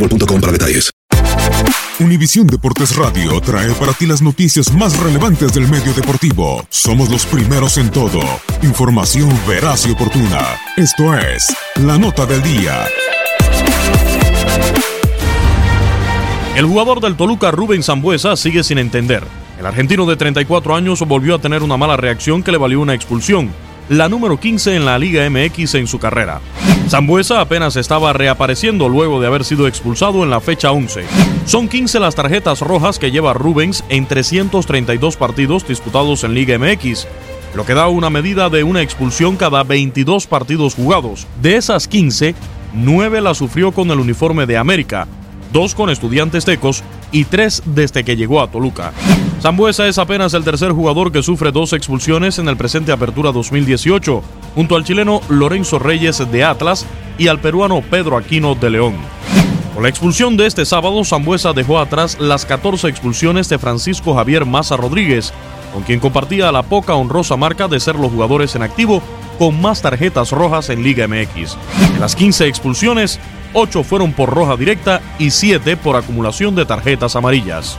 boostmobile.com para detalles. Univisión Deportes Radio trae para ti las noticias más relevantes del medio deportivo. Somos los primeros en todo. Información veraz y oportuna. Esto es La Nota del Día. El jugador del Toluca, Rubén Zambuesa, sigue sin entender. El argentino de 34 años volvió a tener una mala reacción que le valió una expulsión, la número 15 en la Liga MX en su carrera. Zambuesa apenas estaba reapareciendo luego de haber sido expulsado en la fecha 11. Son 15 las tarjetas rojas que lleva Rubens en 332 partidos disputados en Liga MX, lo que da una medida de una expulsión cada 22 partidos jugados. De esas 15, 9 las sufrió con el uniforme de América, dos con estudiantes tecos y tres desde que llegó a Toluca. Zambuesa es apenas el tercer jugador que sufre dos expulsiones en el presente Apertura 2018, junto al chileno Lorenzo Reyes de Atlas y al peruano Pedro Aquino de León. Con la expulsión de este sábado, Zambuesa dejó atrás las 14 expulsiones de Francisco Javier Maza Rodríguez, con quien compartía la poca honrosa marca de ser los jugadores en activo con más tarjetas rojas en Liga MX. En las 15 expulsiones, 8 fueron por roja directa y 7 por acumulación de tarjetas amarillas.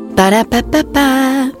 Ba-da-ba-ba-ba.